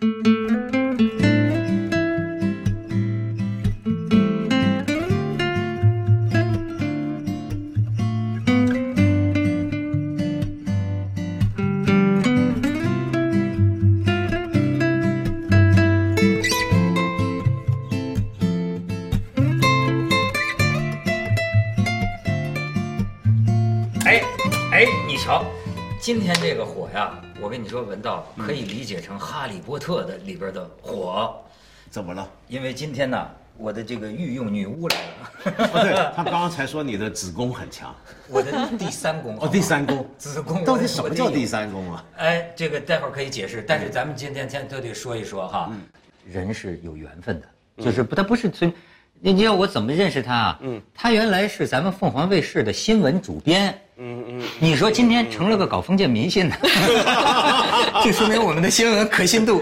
哎我跟你说，文道可以理解成《哈利波特》的里边的火，怎么了？因为今天呢，我的这个御用女巫来了，不，对他刚刚才说你的子宫很强，我的第三宫哦，第三宫，子宫到底什么叫第三？宫啊？哎，这个待会儿可以解释，但是咱们今天先都得说一说哈，人是有缘分的，就是不，他不是随，你你知道我怎么认识他啊？嗯，他原来是咱们凤凰卫视的新闻主编。嗯嗯，你说今天成了个搞封建迷信的，这说明我们的新闻可信度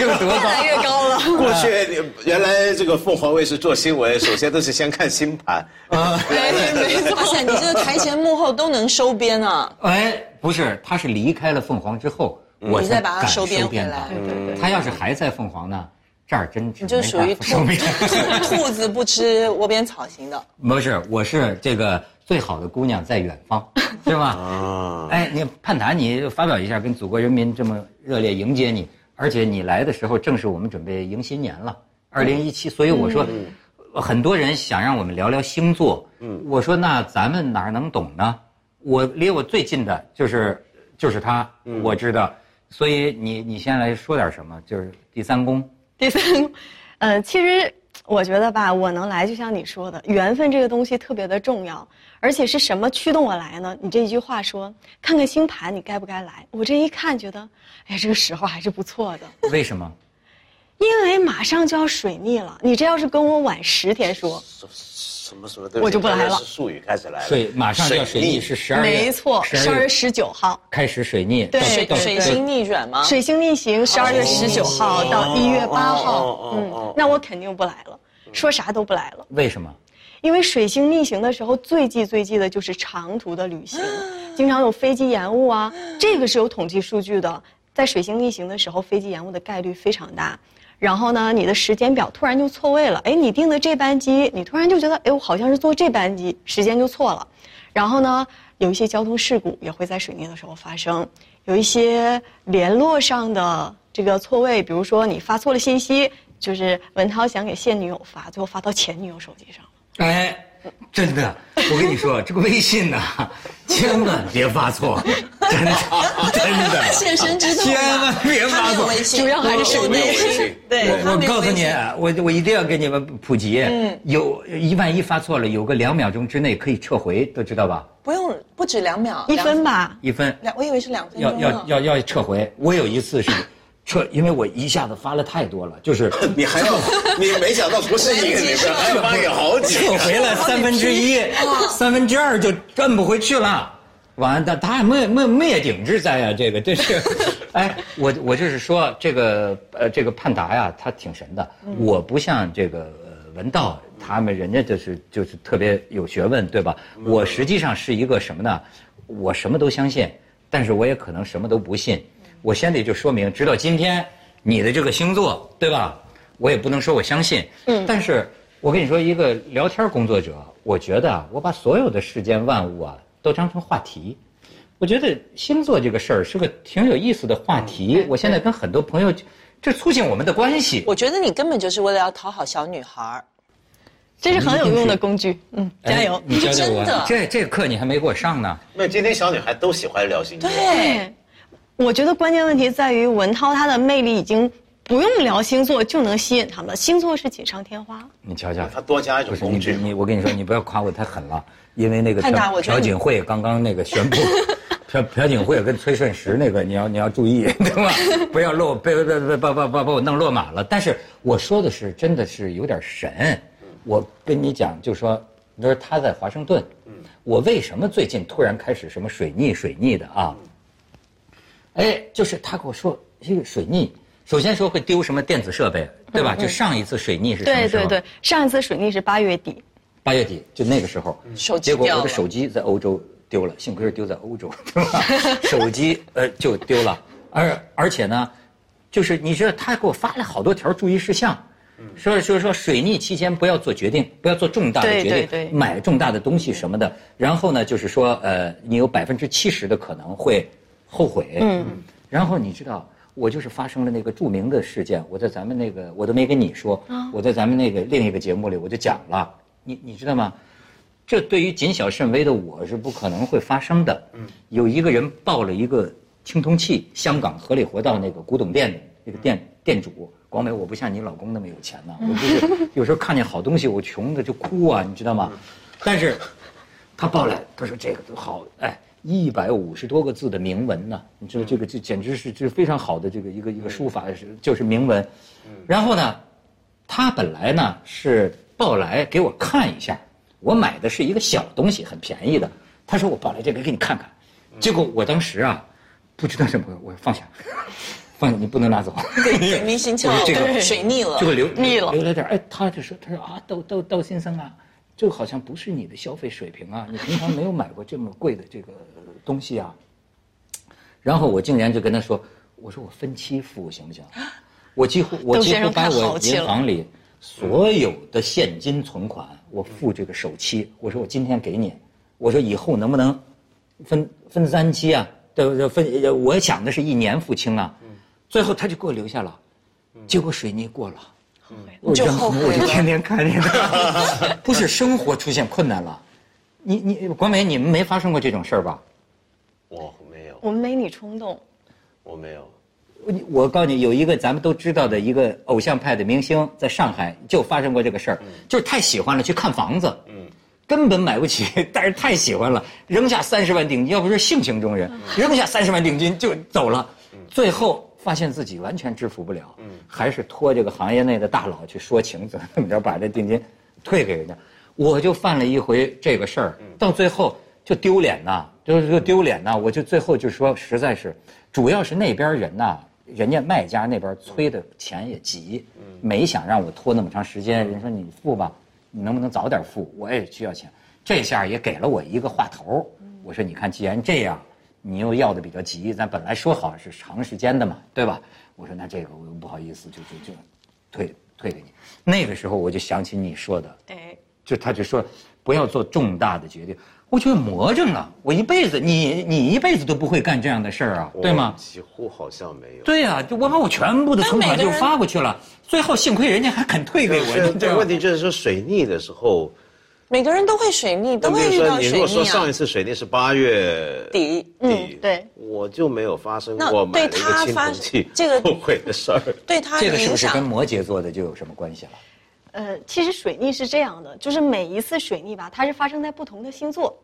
有多高越来越高了。过去原来这个凤凰卫视做新闻，首先都是先看星盘啊。对，没错。你这个台前幕后都能收编啊。哎，不是，他是离开了凤凰之后，我你再把它收编回来。对对对，他要是还在凤凰呢，这儿真你就属于兔。兔子不吃窝边草型的。不是，我是这个最好的姑娘在远方，对吧？啊，哎，你盼达，你发表一下，跟祖国人民这么热烈迎接你，而且你来的时候正是我们准备迎新年了，二零一七，所以我说，很多人想让我们聊聊星座，嗯我说那咱们哪儿能懂呢？我离我最近的就是就是他，我知道，所以你你先来说点什么，就是第三宫，第三，呃，其实我觉得吧，我能来，就像你说的，缘分这个东西特别的重要，而且是什么驱动我来呢？你这一句话说，看看星盘，你该不该来？我这一看，觉得，哎呀，这个时候还是不错的，为什么？因为马上就要水逆了。你这要是跟我晚十天说，什么什么？我就不来了术语开始来了。水马上就要水逆是十二月，没错，十二月十九号，开始水逆，对水星逆转吗？水星逆行，十二月十九号到一月八哦号哦，哦哦嗯，那我肯定不来了，说啥都不来了。为什么？因为水星逆行的时候，最忌最忌的就是长途的旅行，经常有飞机延误啊，这个是有统计数据的。在水星逆行的时候，飞机延误的概率非常大。然后呢，你的时间表突然就错位了，哎，你订的这班机，你突然就觉得，哎，我好像是坐这班机，时间就错了。然后呢，有一些交通事故也会在水逆的时候发生，有一些联络上的这个错位，比如说你发错了信息，就是文涛想给现女友发，最后发到前女友手机上了。哎，真的，我跟你说，这个微信呐、千万别发错，真的，真的，现身之痛千万别发错。微信，主要还是我手机微信。对，我我告诉你，我我一定要给你们普及，嗯有一万一发错了，有个两秒钟之内可以撤回，都知道吧？不用不止两秒，一分吧，一分两，我以为是两分要钟要。要要要撤回。我有一次是撤，因为我一下子发了太多了，就是 你还要，你没想到不是一个里边还发给好几个。撤回来三分之一，三分之二就摁不回去了。完，他他还没没灭顶之灾啊！这个这是，哎，我我就是说这个呃这个盼达呀，他挺神的。我不像这个呃文道他们，人家就是就是特别有学问，对吧？我实际上是一个什么呢？我什么都相信，但是我也可能什么都不信。我先得就说明，直到今天你的这个星座，对吧？我也不能说我相信，嗯，但是我跟你说，一个聊天工作者，我觉得啊，我把所有的世间万物啊都当成话题。我觉得星座这个事儿是个挺有意思的话题。我现在跟很多朋友，这促进我们的关系。我觉得你根本就是为了要讨好小女孩儿。这是很有用的工具。嗯，加油哎！你教教我真的，这这课你还没给我上呢。那今天小女孩都喜欢聊星座。对，我觉得关键问题在于文涛他的魅力已经不用聊星座就能吸引他们了，星座是锦上添花。你瞧瞧，他多加一是你工具。你我跟你说，你不要夸我太狠了，因为那个朴朴槿惠刚刚那个宣布，朴朴槿惠跟崔顺实那个你要你要注意，对吧？不要落被被被把把把把我弄落马了。但是我说的是真的是有点神，我跟你讲，就说你说他在华盛顿，我为什么最近突然开始什么水逆水逆的啊？哎，就是他跟我说这个水逆，首先说会丢什么电子设备，对吧？就上一次水逆是什么时候？对对对，上一次水逆是八月底，八月底就那个时候，手机结果我的手机在欧洲丢了，幸亏是丢在欧洲，对吧？手机呃就丢了，而而且呢，就是你知道他给我发了好多条注意事项，说说说水逆期间不要做决定，不要做重大的决定，对对对买重大的东西什么的。然后呢，就是说呃，你有百分之七十的可能会后悔。嗯，然后你知道。我就是发生了那个著名的事件，我在咱们那个我都没跟你说，我在咱们那个另一个节目里我就讲了，你你知道吗？这对于谨小慎微的我是不可能会发生的。嗯有一个人报了一个青铜器，香港合理活道那个古董店的那个店店主广美，我不像你老公那么有钱呐，我就是 有时候看见好东西我穷的就哭啊，你知道吗？但是他抱来，他说这个都好，哎。一百五十多个字的铭文呢，你知道这个这简直是这非常好的这个一个一个书法是就是铭文，然后呢，他本来呢是报来给我看一下，我买的是一个小东西很便宜的，他说我报来这个给你看看，结果我当时啊不知道怎么我放下，放下你不能拿走，给明星翘这个水逆了这，个流腻了。流了点哎，他就说他说啊窦窦窦先生啊，这个好像不是你的消费水平啊，你平常没有买过这么贵的这个东西啊。然后我竟然就跟他说，我说我分期付行不行？我几乎我几乎把我银行里所有的现金存款，我付这个首期。我说我今天给你，我说以后能不能分分三期啊？对不对？分我想的是一年付清啊。最后他就给我留下了，结果水泥过了。我就后后悔了。我就天天看这个，不是生活出现困难了。你你广美，你们没发生过这种事儿吧？我没有，我们没你冲动。我没有。我我告诉你，有一个咱们都知道的一个偶像派的明星，在上海就发生过这个事儿，就是太喜欢了，去看房子，嗯，根本买不起，但是太喜欢了，扔下三十万定金，要不是性情中人，扔下三十万定金就走了，最后发现自己完全支付不了，还是托这个行业内的大佬去说情，怎么怎么着把这定金退给人家。我就犯了一回这个事儿，到最后就丢脸呐，就是说丢脸呐，我就最后就说，实在是，主要是那边人呐，人家卖家那边催的钱也急，没想让我拖那么长时间，人说你付吧，你能不能早点付？我也需要钱，这下也给了我一个话头，我说你看，既然这样，你又要的比较急，咱本来说好是长时间的嘛，对吧？我说那这个我又不好意思，就就就退退给你。那个时候我就想起你说的，哎，就他就说不要做重大的决定，我觉得魔怔了。我一辈子，你你一辈子都不会干这样的事儿啊，对吗？几乎好像没有。对呀、就我把我全部的存款就发过去了，最后幸亏人家还肯退给我，是对问题就是说水逆的时候，每个人都会水逆，都会遇到水逆啊果说上一。次水逆是八月底底嗯，对，我就没有发生那过买了一对个青他发铜器这个 后悔的事儿。对他这个是不是跟，摩羯座的就有什么关系了？呃，其实水逆是这样的，就是每一次水逆吧，它是发生在不同的星座。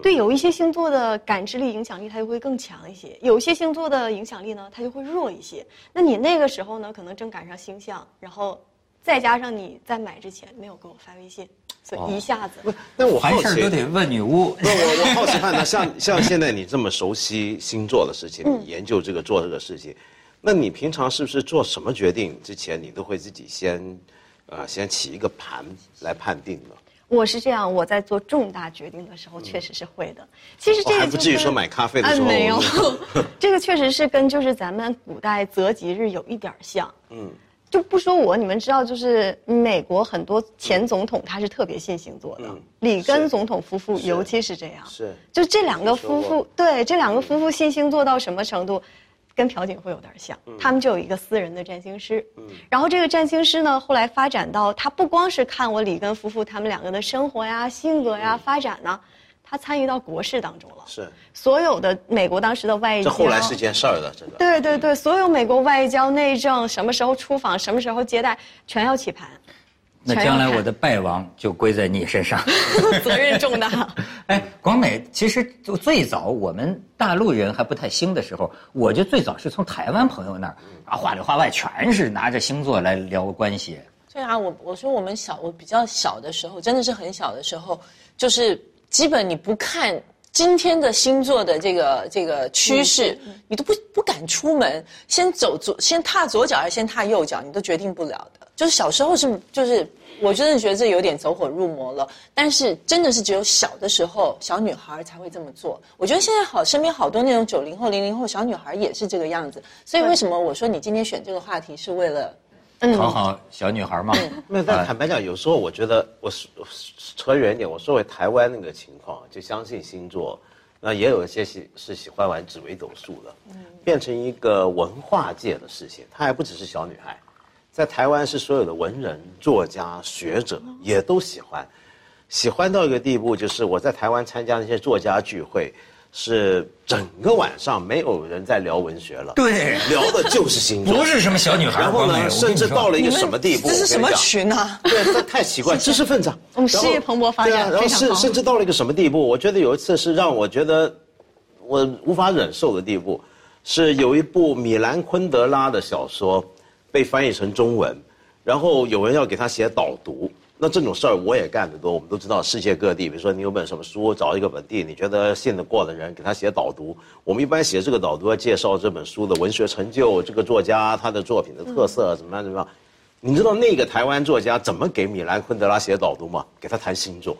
对，有一些星座的感知力、影响力它就会更强一些；有一些星座的影响力呢，它就会弱一些。那你那个时候呢，可能正赶上星象，然后再加上你在买之前没有给我发微信，所以一下子。那我好奇凡事都，得问女巫。不，我我好奇看，那像像现在你这么熟悉星座的事情，研究这个做这个事情，那你平常是不是做什么决定之前，你都会自己先，呃，先起一个盘来判定呢？我是这样，我在做重大决定的时候，确实是会的。其实这个、哦还不至于说买咖啡的时候啊、没有，这个确实是跟就是咱们古代择吉日有一点儿像。嗯，就不说我，你们知道，就是美国很多前总统他是特别信星座的，嗯里根总统夫妇尤其是这样。是就这两个夫妇，对这两个夫妇信星座到什么程度？跟朴槿惠有点像，嗯他们就有一个私人的占星师，然后这个占星师呢，后来发展到他不光是看我里根夫妇他们两个的生活呀、性格呀、发展呢，他参与到国事当中了，是，所有的美国当时的外交，这后来是件事儿的，这个。对对对，所有美国外交内政什么时候出访，什么时候接待，全要起盘，那将来我的败亡就归在你身上。责任重大。哎，广美，其实就最早我们大陆人还不太兴的时候，我就最早是从台湾朋友那儿啊，话里话外全是拿着星座来聊关系。对啊，我我说我们小，我比较小的时候，真的是很小的时候，就是基本你不看今天的星座的这个这个趋势，你都不不敢出门，先走左，先踏左脚还是先踏右脚，你都决定不了的。就是小时候是就是。我真的觉得这有点走火入魔了，但是真的是只有小的时候，小女孩才会这么做。我觉得现在好，身边好多那种九零后、零零后小女孩也是这个样子。所以为什么我说你今天选这个话题是为了，讨好小女孩嘛？没有，但坦白讲，有时候我觉得我说扯远一点，我说回台湾那个情况，就相信星座，那也有一些喜是喜欢玩紫微斗数的，变成一个文化界的事情，它还不只是小女孩。在台湾是所有的文人、作家、学者也都喜欢，喜欢到一个地步，就是我在台湾参加那些作家聚会，是整个晚上没有人在聊文学了，对，聊的就是星座，不是什么小女孩。然后呢，甚至到了一个什么地步？这是什么群啊？对，这太奇怪，知识分子。我们事业蓬勃发展，然后甚甚至到了一个什么地步？我觉得有一次是让我觉得我无法忍受的地步，是有一部米兰昆德拉的小说。被翻译成中文，然后有人要给他写导读，那这种事儿我也干得多。我们都知道，世界各地，比如说你有本什么书，找一个本地你觉得信得过的人给他写导读。我们一般写这个导读要介绍这本书的文学成就，这个作家他的作品的特色怎么样怎么样。你知道那个台湾作家怎么给米兰昆德拉写导读吗？给他谈星座，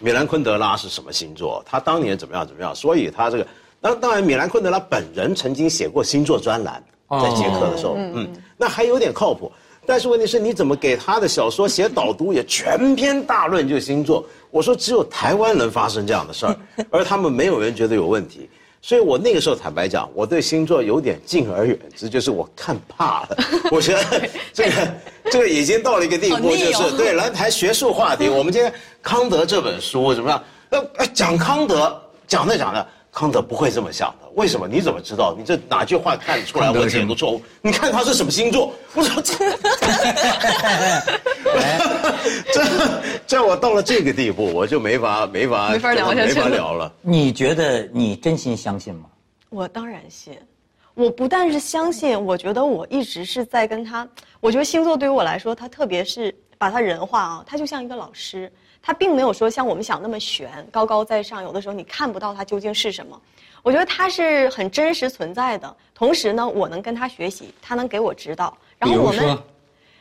米兰昆德拉是什么星座？他当年怎么样怎么样？所以他这个，当当然米兰昆德拉本人曾经写过星座专栏。在捷克的时候，嗯，那还有点靠谱，但是问题是你怎么给他的小说写导读，也全篇大论就星座。我说只有台湾能发生这样的事儿，而他们没有人觉得有问题。所以我那个时候坦白讲，我对星座有点敬而远之，就是我看怕了。我觉得这个这个已经到了一个地步，就是对来谈学术话题。我们今天康德这本书怎么样？呃，讲康德，讲着讲着。康德不会这么想的，为什么？你怎么知道？你这哪句话看出来我解读错误？你看他是什么星座？我说这，这这我到了这个地步，我就没法没法没法聊下去，没法聊了。你觉得你真心相信吗？我当然信，我不但是相信，我觉得我一直是在跟他。我觉得星座对于我来说，他特别是把他人化啊，他就像一个老师。他并没有说像我们想那么悬，高高在上。有的时候你看不到它究竟是什么。我觉得它是很真实存在的。同时呢，我能跟他学习，他能给我指导。然后我们，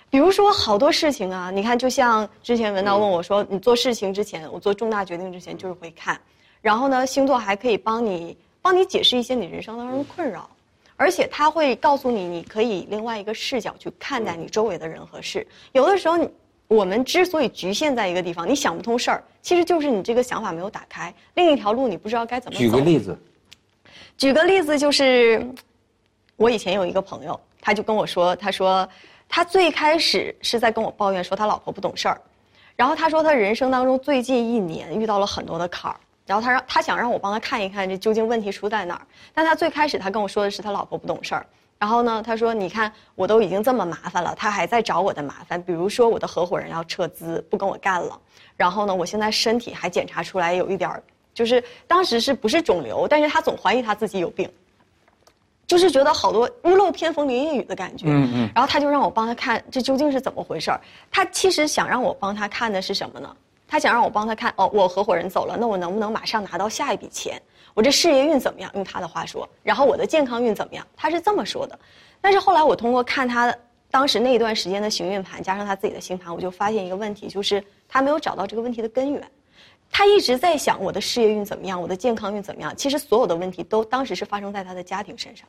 比如说好多事情啊，你看，就像之前文道问我说，你做事情之前，我做重大决定之前就是会看。然后呢，星座还可以帮你帮你解释一些你人生当中的困扰，而且他会告诉你，你可以另外一个视角去看待你周围的人和事。有的时候你。我们之所以局限在一个地方，你想不通事儿，其实就是你这个想法没有打开，另一条路你不知道该怎么走。举个例子，举个例子就是，我以前有一个朋友，他就跟我说，他说他最开始是在跟我抱怨说他老婆不懂事儿，然后他说他人生当中最近一年遇到了很多的坎儿，然后他让他想让我帮他看一看这究竟问题出在哪儿，但他最开始他跟我说的是他老婆不懂事儿。然后呢？他说：“你看，我都已经这么麻烦了，他还在找我的麻烦。比如说，我的合伙人要撤资，不跟我干了。然后呢，我现在身体还检查出来有一点儿，就是当时是不是肿瘤？但是他总怀疑他自己有病，就是觉得好多屋漏偏逢连夜雨的感觉。嗯嗯。然后他就让我帮他看，这究竟是怎么回事儿？他其实想让我帮他看的是什么呢？他想让我帮他看，哦，我合伙人走了，那我能不能马上拿到下一笔钱？”我这事业运怎么样？用他的话说，然后我的健康运怎么样？他是这么说的。但是后来我通过看他当时那一段时间的行运盘，加上他自己的星盘，我就发现一个问题，就是他没有找到这个问题的根源。他一直在想我的事业运怎么样，我的健康运怎么样。其实所有的问题都当时是发生在他的家庭身上，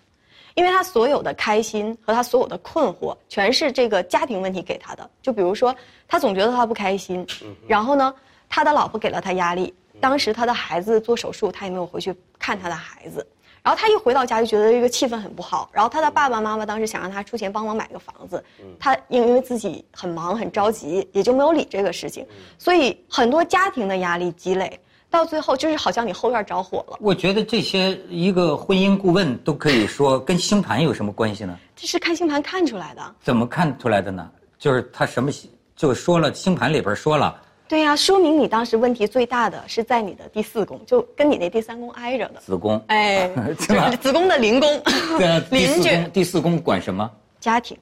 因为他所有的开心和他所有的困惑，全是这个家庭问题给他的。就比如说，他总觉得他不开心，然后呢，他的老婆给了他压力。当时他的孩子做手术，他也没有回去看他的孩子。然后他一回到家就觉得这个气氛很不好。然后他的爸爸妈妈当时想让他出钱帮忙买个房子，他因为自己很忙很着急，也就没有理这个事情。所以很多家庭的压力积累，到最后就是好像你后院着火了。我觉得这些一个婚姻顾问都可以说跟星盘有什么关系呢？这是看星盘看出来的。怎么看出来的呢？就是他什么就说了星盘里边说了。对呀，说明你当时问题最大的是在你的第四宫，就跟你那第三宫挨着的子宫。哎，子宫 的邻宫。对，邻居。第四宫管什么？家庭，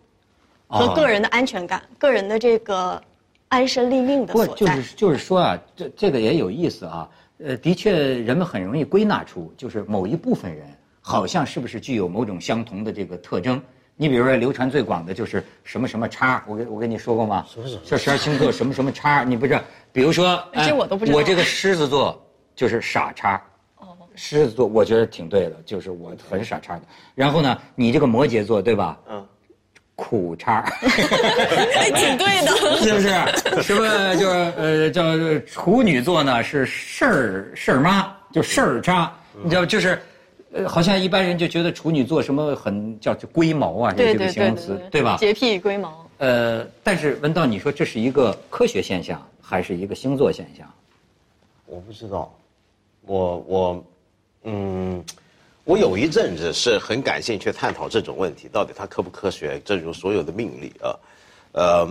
和个人的安全感，个人的这个安身立命的所在。不，就是就是说啊，这这个也有意思啊。呃，的确人们很容易归纳出，就是某一部分人好像是不是具有某种相同的这个特征。你比如说流传最广的就是什么什么叉，我跟我跟你说过吗？什么什么？这十二星座什么什么叉，你不知道？比如说，这我都不知道我这个狮子座就是傻叉。哦。狮子座我觉得挺对的，就是我很傻叉的。然后呢，你这个摩羯座对吧？嗯。苦叉。哎，挺对的。是不是？什么就是呃叫处女座呢？是事儿事儿妈，就事儿叉。你知道就是。呃，好像一般人就觉得处女座什么很叫龟毛啊，这个形容词，对吧？洁癖龟毛。呃，但是文道，你说这是一个科学现象，还是一个星座现象？我不知道，我我，嗯，我有一阵子是很感兴趣探讨这种问题，到底它科不科学？正如所有的命理啊，呃，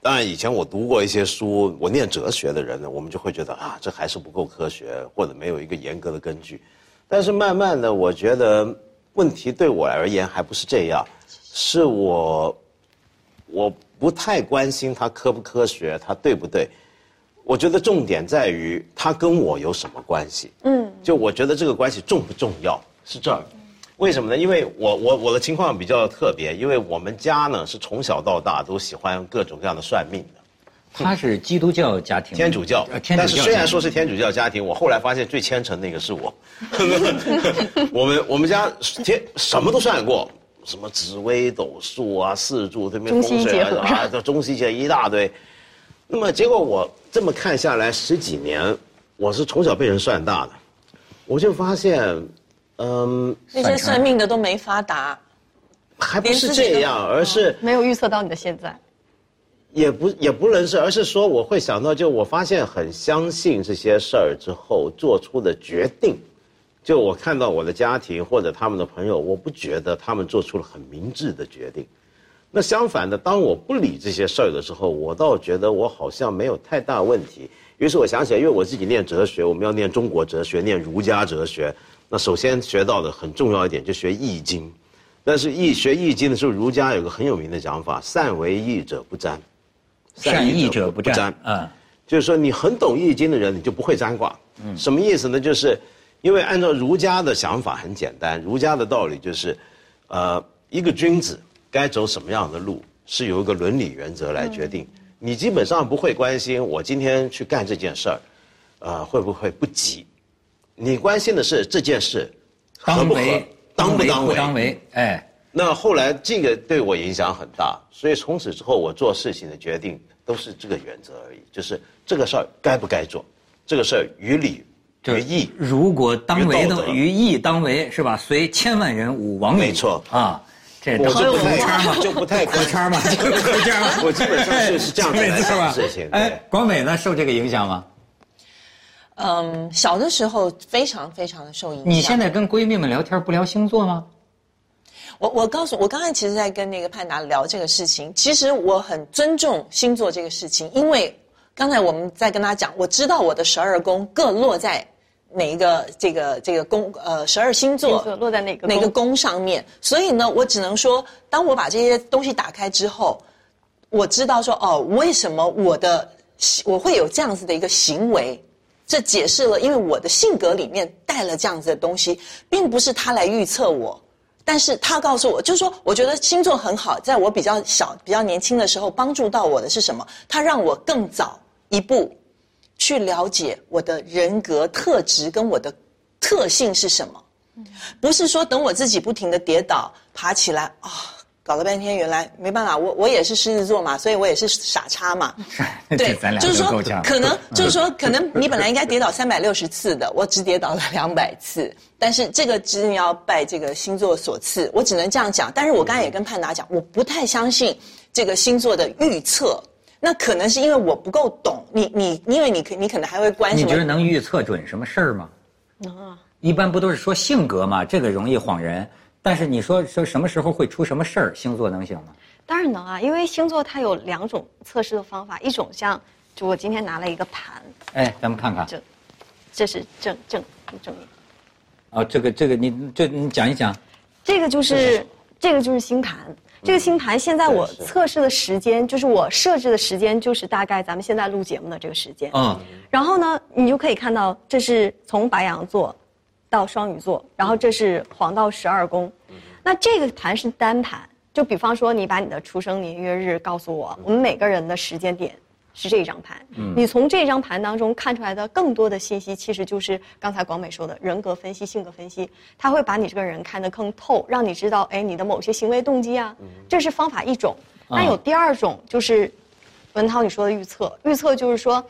当然以前我读过一些书，我念哲学的人呢，我们就会觉得啊，这还是不够科学，或者没有一个严格的根据。但是慢慢的，我觉得问题对我而言还不是这样，是我我不太关心它科不科学，它对不对。我觉得重点在于它跟我有什么关系。嗯，就我觉得这个关系重不重要是这儿。为什么呢？因为我我我的情况比较特别，因为我们家呢是从小到大都喜欢各种各样的算命的。他是基督教家庭，天主教，但是虽然说是天主教家庭，我后来发现最虔诚那个是我。我们我们家天什么都算过，什么紫微斗数啊、四柱这边风水啊，这中西结一大堆。那么结果我这么看下来十几年，我是从小被人算大的，我就发现，嗯，那些算命的都没发达，还不是这样，而是没有预测到你的现在。也不也不能是，而是说我会想到，就我发现很相信这些事儿之后做出的决定，就我看到我的家庭或者他们的朋友，我不觉得他们做出了很明智的决定。那相反的，当我不理这些事儿的时候，我倒觉得我好像没有太大问题。于是我想起来，因为我自己念哲学，我们要念中国哲学，念儒家哲学。那首先学到的很重要一点，就学易经。但是易学易经的时候，儒家有个很有名的讲法：善为易者不占。善易者不占，嗯，就是说你很懂易经的人，你就不会占卦。嗯，什么意思呢？就是因为按照儒家的想法很简单，儒家的道理就是，呃，一个君子该走什么样的路，是由一个伦理原则来决定。你基本上不会关心我今天去干这件事儿，呃，会不会不吉？你关心的是这件事当为当不当为当为，哎。那后来这个对我影响很大，所以从此之后我做事情的决定都是这个原则而已，就是这个事儿该不该做，这个事儿于理于义。如果当为的于义当为是吧？随千万人吾往矣。没错啊，这我就不太就不太可圈嘛，就这样。我基本上是是这样子来想事情。哎，广美呢受这个影响吗？嗯，小的时候非常非常的受影响。你现在跟闺蜜们聊天不聊星座吗？我我告诉我刚才其实在跟那个潘达聊这个事情，其实我很尊重星座这个事情，因为刚才我们在跟他讲，我知道我的十二宫各落在哪一个这个这个宫呃十二星座落在哪个哪个宫上面，所以呢，我只能说，当我把这些东西打开之后，我知道说哦，为什么我的我会有这样子的一个行为，这解释了，因为我的性格里面带了这样子的东西，并不是他来预测我。但是他告诉我，就是说，我觉得星座很好，在我比较小、比较年轻的时候，帮助到我的是什么？他让我更早一步去了解我的人格特质跟我的特性是什么，不是说等我自己不停地跌倒、爬起来啊。搞了半天，原来没办法，我我也是狮子座嘛，所以我也是傻叉嘛。对，咱俩 就是说，可能就是说，可能你本来应该跌倒三百六十次的，我只跌倒了两百次。但是这个真要拜这个星座所赐，我只能这样讲。但是我刚才也跟潘达讲，我不太相信这个星座的预测。那可能是因为我不够懂。你你，因为你可你可能还会关心。你觉得能预测准什么事儿吗？能啊。一般不都是说性格嘛？这个容易晃人。但是你说说什么时候会出什么事儿？星座能行吗？当然能啊，因为星座它有两种测试的方法，一种像，就我今天拿了一个盘，哎，咱们看看，这，这是正正正面。哦，这个这个你这你讲一讲，这个就是这个就是星盘。这个星盘现在我测试的时间，就是我设置的时间，就是大概咱们现在录节目的这个时间。嗯，然后呢，你就可以看到，这是从白羊座到双鱼座，然后这是黄道十二宫。那这个盘是单盘，就比方说你把你的出生年月日告诉我，我们每个人的时间点是这张盘。你从这张盘当中看出来的更多的信息，其实就是刚才广美说的人格分析、性格分析，它会把你这个人看得更透，让你知道，哎，你的某些行为动机啊，这是方法一种。那有第二种就是文涛你说的预测，预测就是说，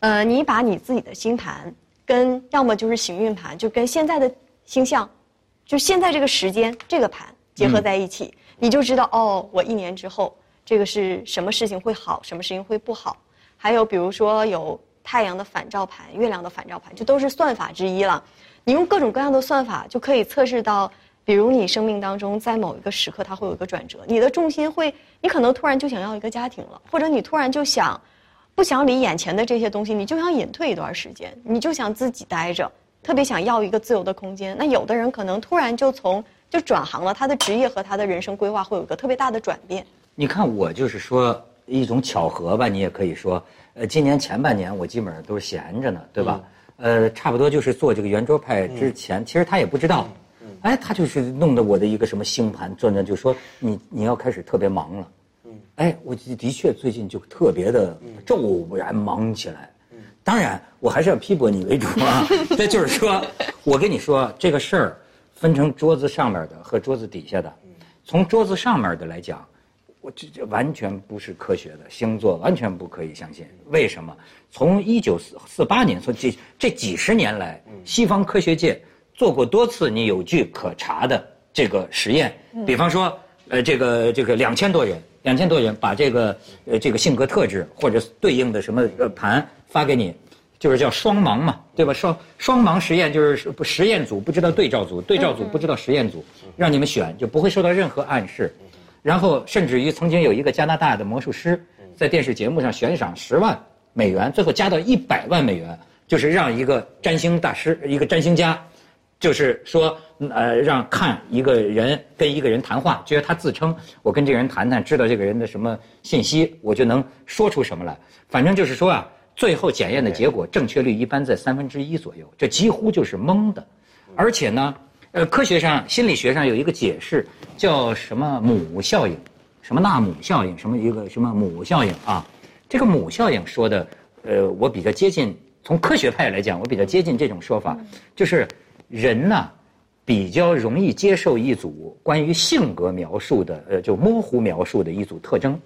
呃，你把你自己的星盘跟要么就是行运盘，就跟现在的星象，就现在这个时间这个盘结合在一起，你就知道哦，我一年之后这个是什么事情会好，什么事情会不好。还有比如说有太阳的反照盘、月亮的反照盘，这都是算法之一了。你用各种各样的算法就可以测试到，比如你生命当中在某一个时刻它会有一个转折，你的重心会，你可能突然就想要一个家庭了，或者你突然就想。不想理眼前的这些东西，你就想隐退一段时间，你就想自己待着，特别想要一个自由的空间。那有的人可能突然就从就转行了，他的职业和他的人生规划会有一个特别大的转变。你看我就是说一种巧合吧，你也可以说，呃，今年前半年我基本上都是闲着呢，对吧？呃，差不多就是做这个圆桌派之前，其实他也不知道，哎，他就是弄得我的一个什么星盘转转，就说你你要开始特别忙了。哎，我的的确最近就特别的骤然忙起来。当然，我还是要批驳你为主啊。这就是说，我跟你说这个事儿，分成桌子上面的和桌子底下的。从桌子上面的来讲，我这这完全不是科学的星座，完全不可以相信。为什么？从一九四四八年，从这这几十年来，西方科学界做过多次你有据可查的这个实验，比方说，呃，这个这个两千多人。两千多人把这个呃这个性格特质或者对应的什么呃盘发给你，就是叫双盲嘛，对吧？双双盲实验就是不实验组不知道对照组，对照组不知道实验组，让你们选就不会受到任何暗示。然后甚至于曾经有一个加拿大的魔术师在电视节目上悬赏十万美元，最后加到一百万美元，就是让一个占星大师一个占星家。就是说，呃，让看一个人跟一个人谈话，觉得他自称我跟这个人谈谈，知道这个人的什么信息，我就能说出什么来。反正就是说啊，最后检验的结果正确率一般在三分之一左右，这几乎就是蒙的。而且呢，呃，科学上、心理学上有一个解释，叫什么母效应，什么纳姆效应，什么一个什么母效应啊？这个母效应说的，呃，我比较接近，从科学派来讲，我比较接近这种说法，就是。人呢，比较容易接受一组关于性格描述的，呃，就模糊描述的一组特征。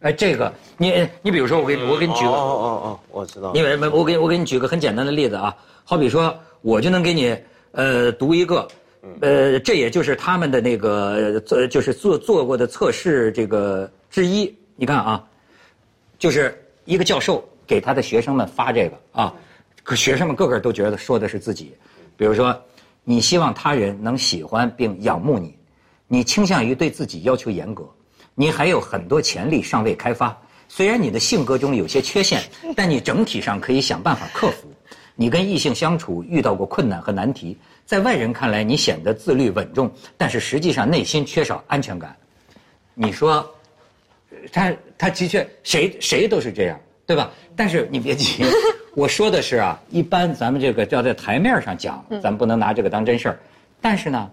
哎，这个你你比如说，我给你我给你举个，哦哦哦，我知道。因为我给我给你举个很简单的例子啊，好比说，我就能给你呃读一个，呃，这也就是他们的那个做就是做做过的测试这个之一。你看啊，就是一个教授给他的学生们发这个啊，可学生们个个都觉得说的是自己。比如说，你希望他人能喜欢并仰慕你，你倾向于对自己要求严格，你还有很多潜力尚未开发。虽然你的性格中有些缺陷，但你整体上可以想办法克服。你跟异性相处遇到过困难和难题，在外人看来你显得自律稳重，但是实际上内心缺少安全感。你说，他他的确谁谁都是这样，对吧？但是你别急。我说的是啊，一般咱们这个要在台面上讲，咱不能拿这个当真事儿。但是呢，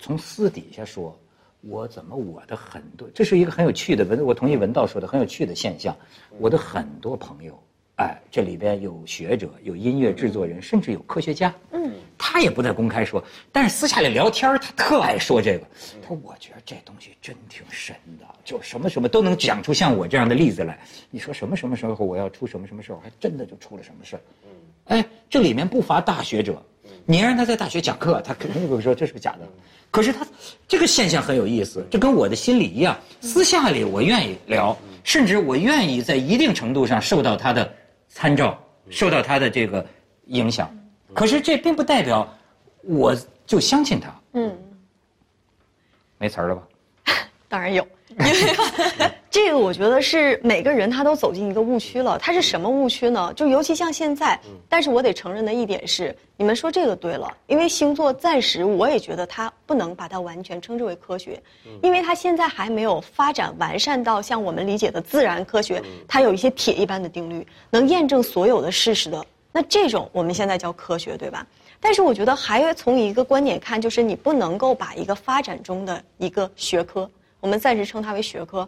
从私底下说，我怎么我的很多，这是一个很有趣的文，我同意文道说的很有趣的现象。我的很多朋友，哎，这里边有学者，有音乐制作人，甚至有科学家。嗯，他也不在公开说，但是私下里聊天他特爱说这个。他说：“我觉得这东西真挺神的，就什么什么都能讲出像我这样的例子来。你说什么什么时候我要出什么什么时候，还真的就出了什么事儿。哎，这里面不乏大学者，你让他在大学讲课，他肯定会说这是个假的。可是他这个现象很有意思，这跟我的心理一样，私下里我愿意聊，甚至我愿意在一定程度上受到他的参照，受到他的这个影响。可是这并不代表我就相信他。嗯，没词儿了吧？当然有，这个我觉得是每个人他都走进一个误区了。他是什么误区呢？就尤其像现在，但是我得承认的一点是，你们说这个对了，因为星座暂时我也觉得它不能把它完全称之为科学，因为它现在还没有发展完善到像我们理解的自然科学，它有一些铁一般的定律，能验证所有的事实的。那这种我们现在叫科学，对吧？但是我觉得还从一个观点看，就是你不能够把一个发展中的一个学科，我们暂时称它为学科。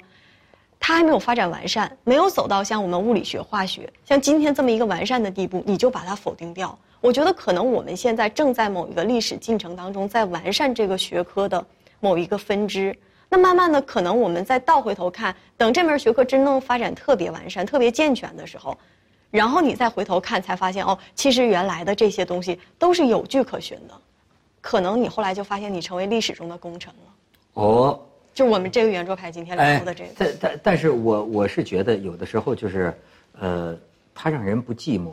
它还没有发展完善，没有走到像我们物理学、化学，像今天这么一个完善的地步，你就把它否定掉。我觉得可能我们现在正在某一个历史进程当中，在完善这个学科的某一个分支。那慢慢的，可能我们再倒回头看，等这门学科真正发展特别完善、特别健全的时候，然后你再回头看，才发现哦，其实原来的这些东西都是有据可循的。可能你后来就发现，你成为历史中的功臣了。哦。就我们这个圆桌派今天聊的这个，但但但是我我是觉得有的时候就是，呃，它让人不寂寞，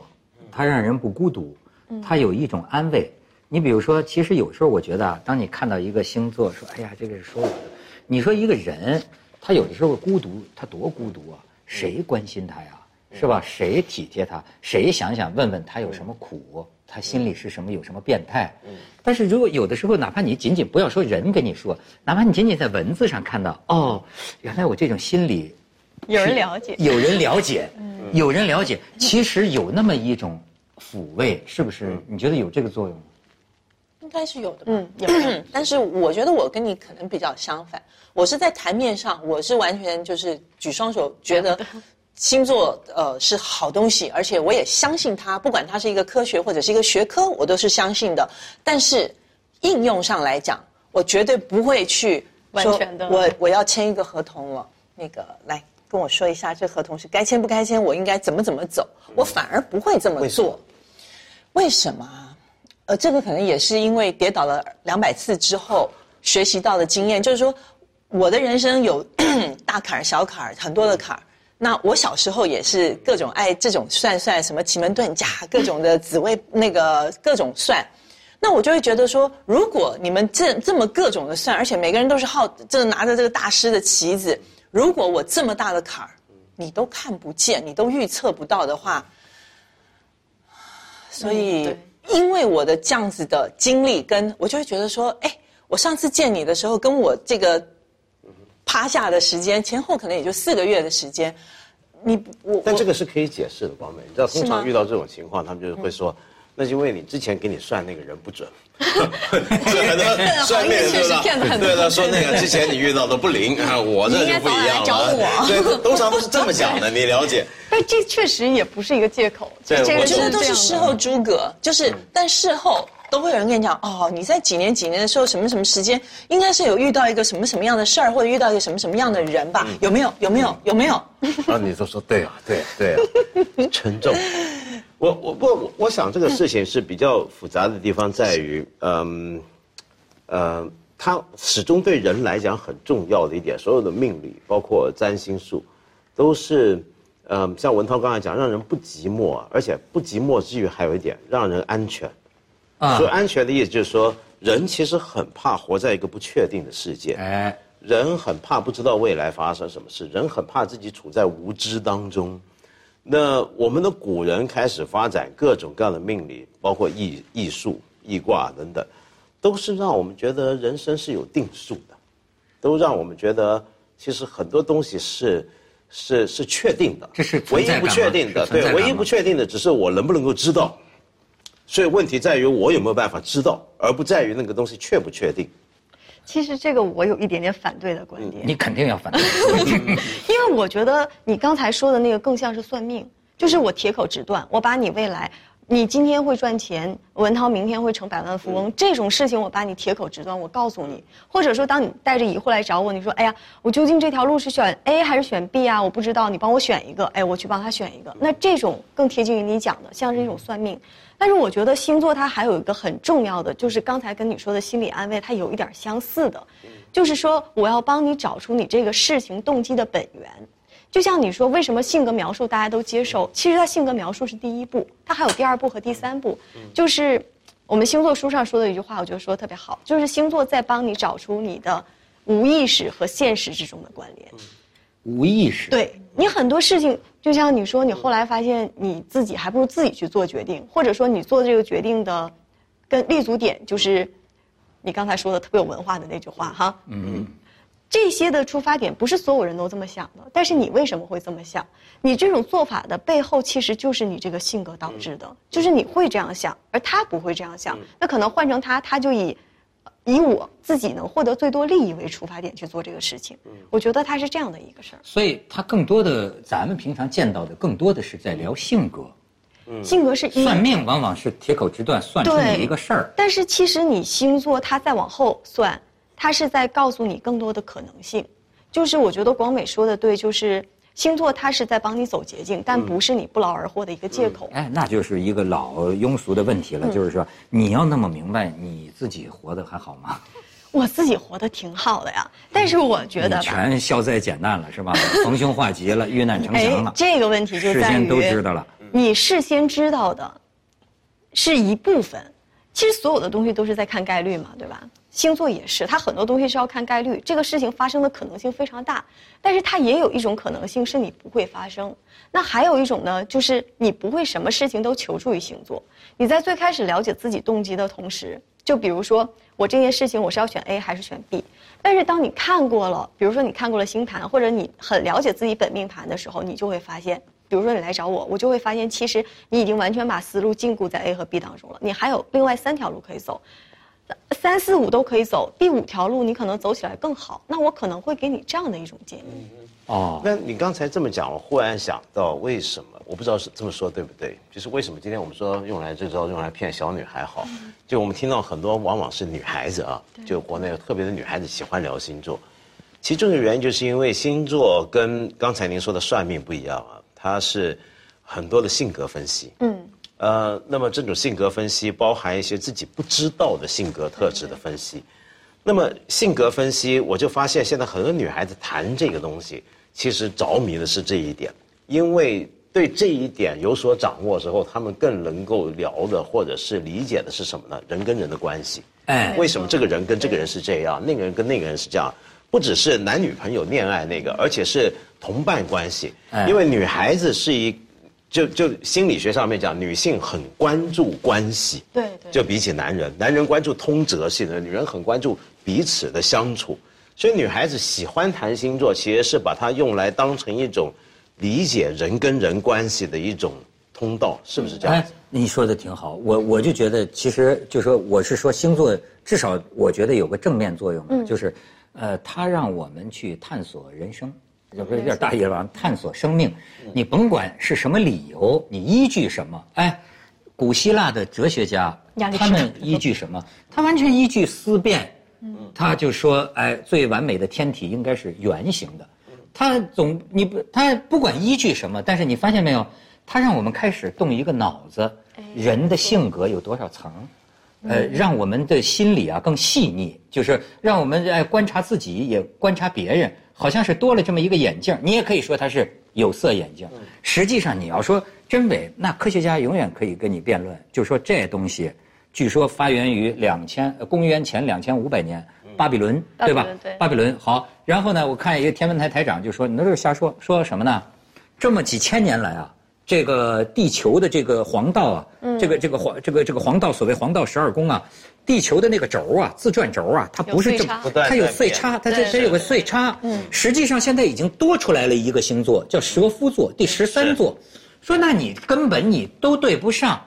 它让人不孤独，它有一种安慰。你比如说，其实有时候我觉得啊，当你看到一个星座说，哎呀，这个是说我的，你说一个人，他有的时候孤独，他多孤独啊，谁关心他呀？是吧？谁体贴他？谁想想问问他有什么苦？他心里是什么？有什么变态？嗯，但是如果有的时候，哪怕你仅仅不要说人跟你说，哪怕你仅仅在文字上看到，哦，原来我这种心理，有人了解，有人了解，有人了解，其实有那么一种抚慰，是不是？你觉得有这个作用吗？应该是有的，嗯，有。但是我觉得我跟你可能比较相反，我是在台面上，我是完全就是举双手，觉得。星座呃是好东西，而且我也相信它，不管它是一个科学或者是一个学科，我都是相信的。但是应用上来讲，我绝对不会去完全的。我我要签一个合同了，那个来跟我说一下，这合同是该签不该签，我应该怎么怎么走？我反而不会这么做。为什么？呃，这个可能也是因为跌倒了两百次之后学习到的经验，就是说我的人生有 大坎儿、小坎儿，很多的坎儿。那我小时候也是各种爱这种算算什么奇门遁甲，各种的紫微那个各种算，那我就会觉得说，如果你们这这么各种的算，而且每个人都是好这拿着这个大师的旗子，如果我这么大的坎儿，你都看不见，你都预测不到的话，所以因为我的这样子的经历，跟我就会觉得说，哎，我上次见你的时候，跟我这个。趴下的时间前后可能也就四个月的时间，你我但这个是可以解释的，光美，你知道通常遇到这种情况，他们就是会说，那就因为你之前给你算那个人不准，算命对吧？对的，说那个之前你遇到的不灵啊，我这就不一样了。对，通常都是这么讲的，你了解？但这确实也不是一个借口，这我觉得都是事后诸葛，就是但事后。都会有人跟你讲哦，你在几年几年的时候，什么什么时间，应该是有遇到一个什么什么样的事儿，或者遇到一个什么什么样的人吧？有没有？有没有？有没有？啊，你都说对啊，对对啊，沉重。我我不，我想这个事情是比较复杂的地方在于，嗯，呃，它始终对人来讲很重要的一点，所有的命理，包括占星术，都是，嗯，像文涛刚才讲，让人不寂寞，而且不寂寞之余还有一点，让人安全。所以安全的意思就是说，人其实很怕活在一个不确定的世界。哎，人很怕不知道未来发生什么事，人很怕自己处在无知当中。那我们的古人开始发展各种各样的命理，包括易易术、易卦等等，都是让我们觉得人生是有定数的，都让我们觉得其实很多东西是是是确定的。这是唯一不确定的，对，唯一不确定的只是我能不能够知道。所以问题在于我有没有办法知道，而不在于那个东西确不确定。其实这个我有一点点反对的观点。你肯定要反对，因为我觉得你刚才说的那个更像是算命，就是我铁口直断，我把你未来。你今天会赚钱，文涛明天会成百万富翁，这种事情我把你铁口直断，我告诉你。或者说，当你带着疑惑来找我，你说：“哎呀，我究竟这条路是选 A 还是选 B 啊？我不知道，你帮我选一个。”哎，我去帮他选一个。那这种更贴近于你讲的，像是一种算命。但是我觉得星座它还有一个很重要的，就是刚才跟你说的心理安慰，它有一点相似的，就是说我要帮你找出你这个事情动机的本源。就像你说，为什么性格描述大家都接受？其实它性格描述是第一步，它还有第二步和第三步。就是我们星座书上说的一句话，我觉得说的特别好，就是星座在帮你找出你的无意识和现实之中的关联。无意识。对你很多事情，就像你说，你后来发现你自己还不如自己去做决定，或者说你做这个决定的跟立足点就是你刚才说的特别有文化的那句话哈。嗯。这些的出发点不是所有人都这么想的，但是你为什么会这么想？你这种做法的背后其实就是你这个性格导致的，就是你会这样想，而他不会这样想。那可能换成他，他就以以我自己能获得最多利益为出发点去做这个事情。我觉得它是这样的一个事儿。所以他更多的，咱们平常见到的更多的是在聊性格。性格是一算命往往是铁口直断算出你一个事儿。但是其实你星座，它再往后算。它是在告诉你更多的可能性，就是我觉得广美说的对，就是星座它是在帮你走捷径，但不是你不劳而获的一个借口。哎，那就是一个老庸俗的问题了，就是说你要那么明白你自己活得还好吗？我自己活得挺好的呀，但是我觉得全消灾减难了是吧？逢凶化吉了，遇难成 祥了。这个问题就在于事先都知道了，你事先知道的是一部分，其实所有的东西都是在看概率嘛，对吧？星座也是，它很多东西是要看概率，这个事情发生的可能性非常大，但是它也有一种可能性是你不会发生。那还有一种呢，就是你不会什么事情都求助于星座。你在最开始了解自己动机的同时，就比如说我这件事情我是要选 A 还是选 B，但是当你看过了，比如说你看过了星盘，或者你很了解自己本命盘的时候，你就会发现，比如说你来找我，我就会发现其实你已经完全把思路禁锢在 A 和 B 当中了，你还有另外三条路可以走。三四五都可以走，第五条路你可能走起来更好。那我可能会给你这样的一种建议。哦，那你刚才这么讲，我忽然想到，为什么我不知道是这么说对不对？就是为什么今天我们说用来这招用来骗小女孩好？就我们听到很多往往是女孩子啊，就国内特别的女孩子喜欢聊星座，其中的原因就是因为星座跟刚才您说的算命不一样啊，它是很多的性格分析。嗯。呃，那么这种性格分析包含一些自己不知道的性格特质的分析。那么性格分析，我就发现现在很多女孩子谈这个东西，其实着迷的是这一点，因为对这一点有所掌握之后，她们更能够聊的或者是理解的是什么呢？人跟人的关系。哎，为什么这个人跟这个人是这样，那个人跟那个人是这样？不只是男女朋友恋爱那个，而且是同伴关系。因为女孩子是一。就就心理学上面讲，女性很关注关系，对对，就比起男人，男人关注通则性的，女人很关注彼此的相处，所以女孩子喜欢谈星座，其实是把它用来当成一种理解人跟人关系的一种通道，是不是这样？哎，你说的挺好，我我就觉得，其实就说我是说星座，至少我觉得有个正面作用，就是，呃，它让我们去探索人生。就说有点大意了吧？探索生命，你甭管是什么理由，你依据什么？哎，古希腊的哲学家，他们依据什么？他完全依据思辨。他就说，哎，最完美的天体应该是圆形的。他总你不，他不管依据什么，但是你发现没有？他让我们开始动一个脑子，人的性格有多少层？呃，让我们的心理啊更细腻，就是让我们哎观察自己，也观察别人。好像是多了这么一个眼镜，你也可以说它是有色眼镜。实际上，你要说真伪，那科学家永远可以跟你辩论，就说这东西，据说发源于两千公元前两千五百年巴比伦，对吧？巴比伦好。然后呢，我看一个天文台台长就说：“你那是瞎说，说什么呢？这么几千年来啊。”这个地球的这个黄道啊，这个这个黄这个这个黄道，所谓黄道十二宫啊，地球的那个轴啊，自转轴啊，它不是这么，它有岁差，它这这有个岁差。嗯，实际上现在已经多出来了一个星座，叫蛇夫座，第十三座。说那你根本你都对不上，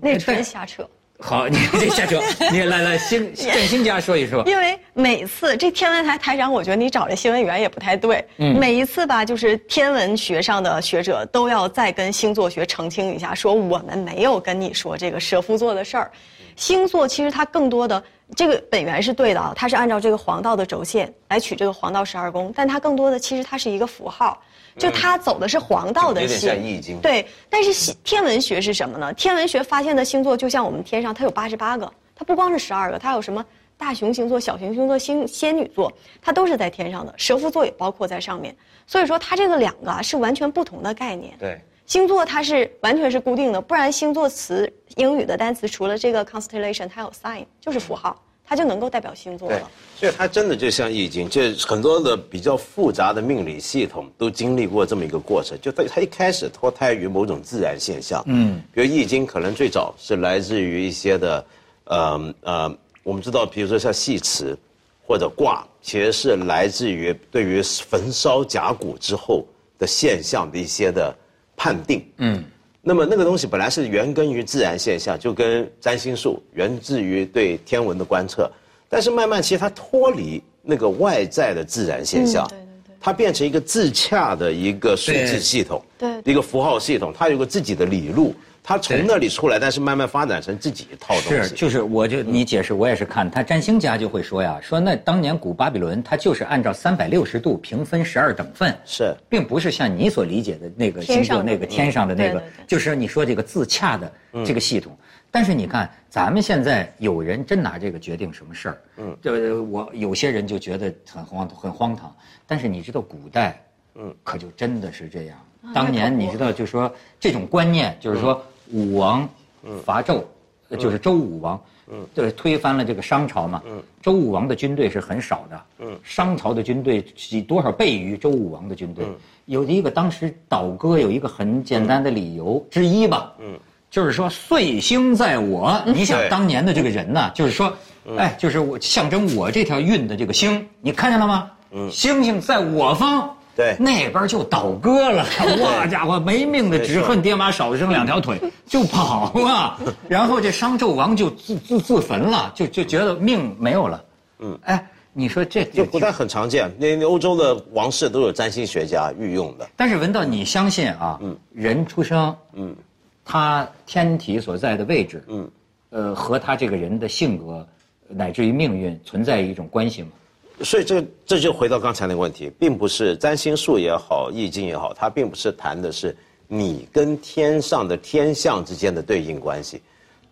那纯瞎扯。好，你这瞎扯，你来来，星振兴家说一说。因为每次这天文台台长，我觉得你找这新闻员也不太对。嗯。每一次吧，就是天文学上的学者都要再跟星座学澄清一下，说我们没有跟你说这个蛇夫座的事儿。星座其实它更多的这个本源是对的啊，它是按照这个黄道的轴线来取这个黄道十二宫，但它更多的其实它是一个符号。就它走的是黄道的星，对，但是天文学是什么呢？天文学发现的星座就像我们天上，它有八十八个，它不光是十二个，它有什么大熊星座、小熊星座、星仙女座，它都是在天上的，蛇夫座也包括在上面。所以说，它这个两个啊是完全不同的概念。对，星座它是完全是固定的，不然星座词英语的单词除了这个 constellation，它有 sign，就是符号。它就能够代表星座了。，所以它真的就像易经，这很多的比较复杂的命理系统都经历过这么一个过程。就它它一开始脱胎于某种自然现象，嗯，比如易经可能最早是来自于一些的，呃呃，我们知道，比如说像戏词或者卦，其实是来自于对于焚烧甲骨之后的现象的一些的判定，嗯。那么那个东西本来是源根于自然现象，就跟占星术源自于对天文的观测，但是慢慢其实它脱离那个外在的自然现象，嗯。对对对。它变成一个自洽的一个数字系统，对。一个符号系统，它有个自己的理路，它从那里出来，但是慢慢发展成自己一套东西是，西。就是我就你解释，我也是看他占星家就会说呀，说那当年古巴比伦它就是按照三百六十度平分十二等份，是并不是像你所理解的那个星座那个天上的那个就是你说这个自洽的这个系统。但是你看，咱们现在有人真拿这个决定什么事儿，嗯，这我有些人就觉得很荒很荒唐。但是你知道古代，嗯，可就真的是这样。当年你知道，就说这种观念，就是说武王伐纣，呃就是周武王，就是，推翻了这个商朝嘛，嗯，周武王的军队是很少的，嗯，商朝的军队几多少倍于周武王的军队？有一个当时倒戈有一个很简单的理由之一吧，嗯，就是说岁星在我，你想当年的这个人呢，就是说，哎，就是我象征我这条运的这个星，你看见了吗？嗯，星星在我方。对那边就倒戈了，哇家伙，没命的，只恨爹妈少生两条腿，就跑啊！然后这商纣王就自自自焚了，就就觉得命没有了。嗯，哎，你说这就不太很常见，那那欧洲的王室都有占星学家御用的。但是文道，你相信啊？嗯，人出生，嗯，他天体所在的位置，嗯，呃，和他这个人的性格，乃至于命运存在一种关系吗？所以这这就回到刚才那个问题，并不是占星术也好，易经也好，它并不是谈的是你跟天上的天象之间的对应关系，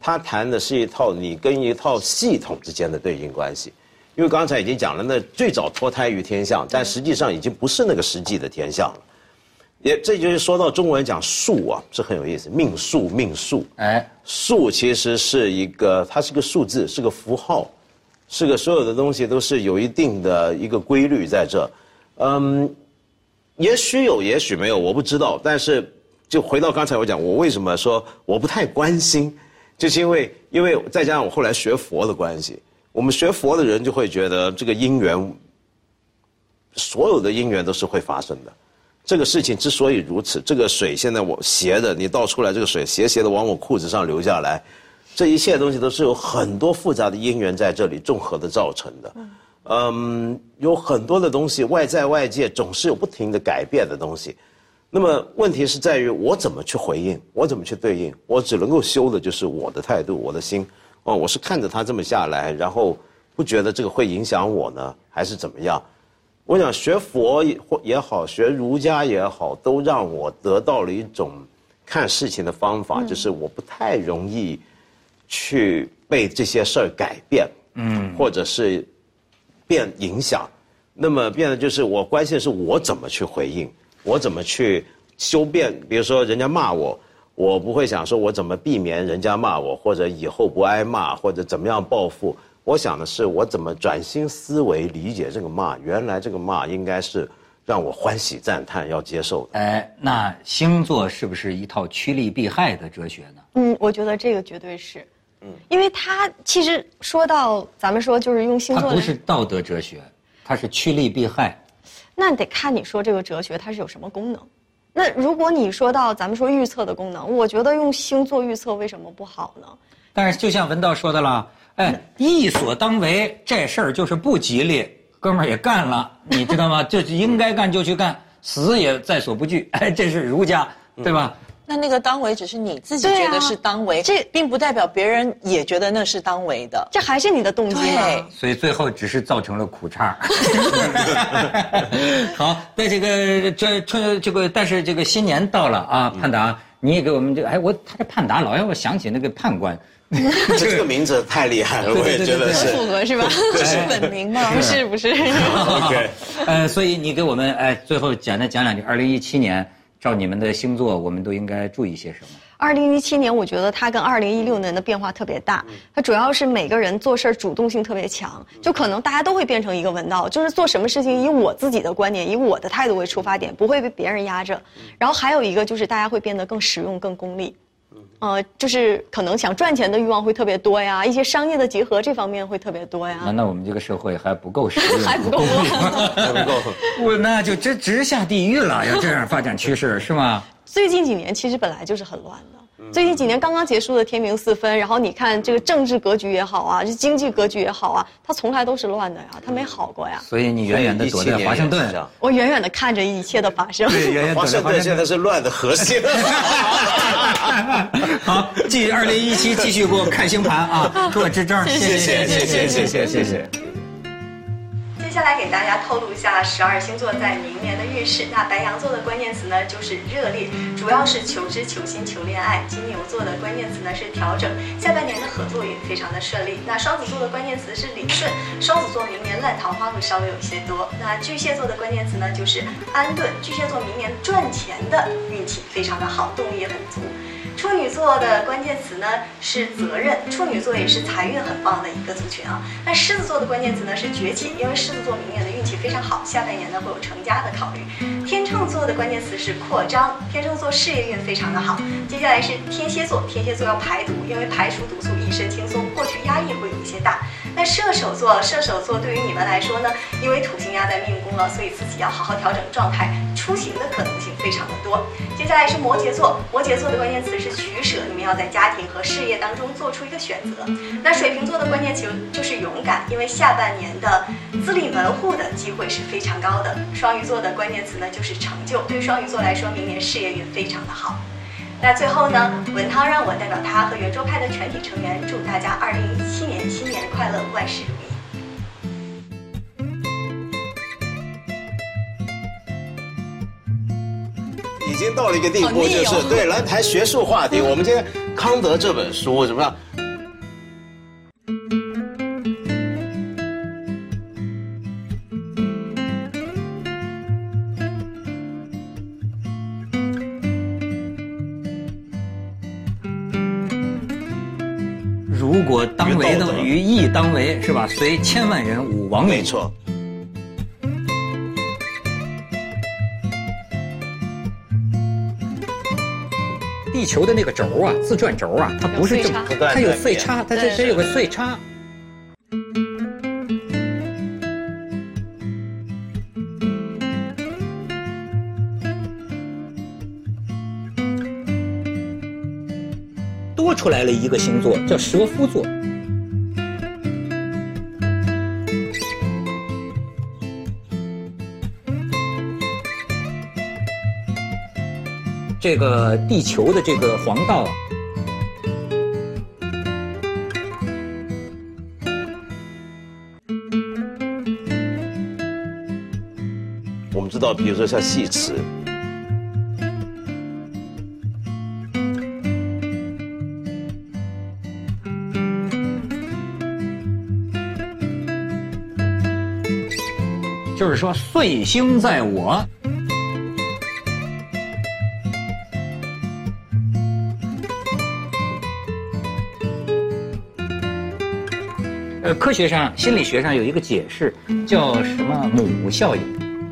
它谈的是一套你跟一套系统之间的对应关系。因为刚才已经讲了，那最早脱胎于天象，但实际上已经不是那个实际的天象了。也这就是说到中国人讲数啊，是很有意思，命数命数。哎，数其实是一个，它是个数字，是个符号，是个所有的东西都是有一定的一个规律在这。嗯，也许有，也许没有，我不知道。但是就回到刚才我讲，我为什么说我不太关心，就是因为因为再加上我后来学佛的关系，我们学佛的人就会觉得这个因缘，所有的因缘都是会发生的。这个事情之所以如此，这个水现在我斜的，你倒出来这个水斜斜的往我裤子上流下来，这一切东西都是有很多复杂的因缘在这里综合的造成的。嗯，有很多的东西外在外界总是有不停的改变的东西。那么问题是在于我怎么去回应，我怎么去对应？我只能够修的就是我的态度，我的心。哦，我是看着他这么下来，然后不觉得这个会影响我呢，还是怎么样？我想学佛也或也好，学儒家也好，都让我得到了一种看事情的方法，就是我不太容易去被这些事儿改变，嗯，或者是变影响。那么变的就是我关心的是我怎么去回应，我怎么去修变。比如说人家骂我，我不会想说我怎么避免人家骂我，或者以后不挨骂，或者怎么样报复。我想的是我怎么转新思维，理解这个骂，原来这个骂应该是让我欢喜赞叹，要接受的。哎，那星座是不是一套趋利避害的哲学呢？嗯，我觉得这个绝对是，嗯，因为他其实说到咱们说就是用星它不，是道德哲学，它是趋利避害。那得看你说这个哲学它是有什么功能。那如果你说到咱们说预测的功能，我觉得用星座预测为什么不好呢？但是就像文道说的了，哎，义所当为，这事儿就是不吉利，哥们儿也干了，你知道吗？就是应该干就去干，死也在所不惧。哎，这是儒家，对吧？那那个当为只是你自己觉得是当为，这并不代表别人也觉得那是当为的。这还是你的动机对？所以最后只是造成了苦差。好，那这个这春这个，但是这个新年到了啊，嗯盼达，你也给我们这个，哎，我他这盼达老让我想起那个判官。这个名字太厉害了，我也觉得是。复合是吧？这是本名吗？不是不是，OK 呃，所以你给我们哎，最后简单讲两句，二零一七年照你们的星座，我们都应该注意些什么？二零一七年，我觉得它跟二零一六年的变化特别大。它主要是每个人做事儿主动性特别强，就可能大家都会变成一个文道，就是做什么事情以我自己的观点、以我的态度为出发点，不会被别人压着。然后还有一个就是大家会变得更实用、更功利。呃，就是可能想赚钱的欲望会特别多呀，一些商业的结合这方面会特别多呀。难道我们这个社会还不够实 用？还不够 还不够。我那就直直下地狱了，要这样发展趋势是吗？最近几年其实本来就是很乱的。最近几年刚刚结束的天明四分，然后你看这个政治格局也好啊，这经济格局也好啊，它从来都是乱的呀，它没好过呀。所以你远远的躲在华盛顿上，我远远的看着一切的发生。对，远远华盛顿现在是乱的核心。好，继二零一七继续给我看星盘啊，给我支招。谢谢谢谢谢谢谢谢谢下来给大家透露一下十二星座在明年的运势。那白羊座的关键词呢就是热烈，主要是求知、求新、求恋爱。金牛座的关键词呢是调整，下半年的合作也非常的顺利。那双子座的关键词是理顺，双子座明年烂桃花会稍微有一些多。那巨蟹座的关键词呢就是安顿，巨蟹座明年赚钱的运气非常的好，动力也很足。处女座的关键词呢是责任，处女座也是财运很棒的一个族群啊。那狮子座的关键词呢是崛起，因为狮子座明年的运气非常好，下半年呢会有成家的考虑。天秤座的关键词是扩张，天秤座事业运非常的好。接下来是天蝎座，天蝎座要排毒，因为排除毒素，一身轻松。过去压抑会有一些大。那射手座，射手座对于你们来说呢，因为土星压在命宫了，所以自己要好好调整状态，出行的可能性非常的多。接下来是摩羯座，摩羯座的关键词是取舍，你们要在家庭和事业当中做出一个选择。那水瓶座的关键词就是勇敢，因为下半年的自立门户的机会是非常高的。双鱼座的关键词呢就是成就，对双鱼座来说，明年事业运非常的好。那最后呢，文涛让我代表他和圆桌派的全体成员，祝大家二零一七年新年快乐，万事如意。已经到了一个地步，就是对来谈学术话题。我们今天康德这本书怎么样？是吧？随千万人吾往矣。没错。地球的那个轴啊，自转轴啊，它不是正，它有岁差，它这这有个岁差。多出来了一个星座，叫蛇夫座。这个地球的这个黄道，我们知道，比如说像戏词，就是说岁星在我。呃，科学上、心理学上有一个解释，叫什么母效应，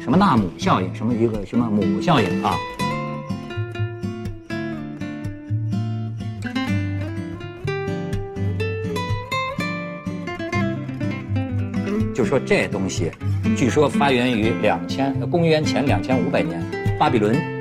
什么纳姆效应，什么一个什么母效应啊？就说这东西，据说发源于两千公元前两千五百年巴比伦。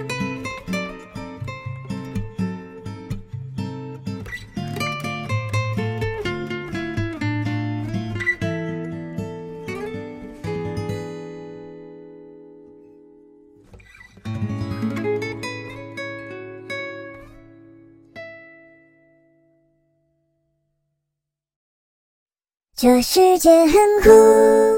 这世界很酷。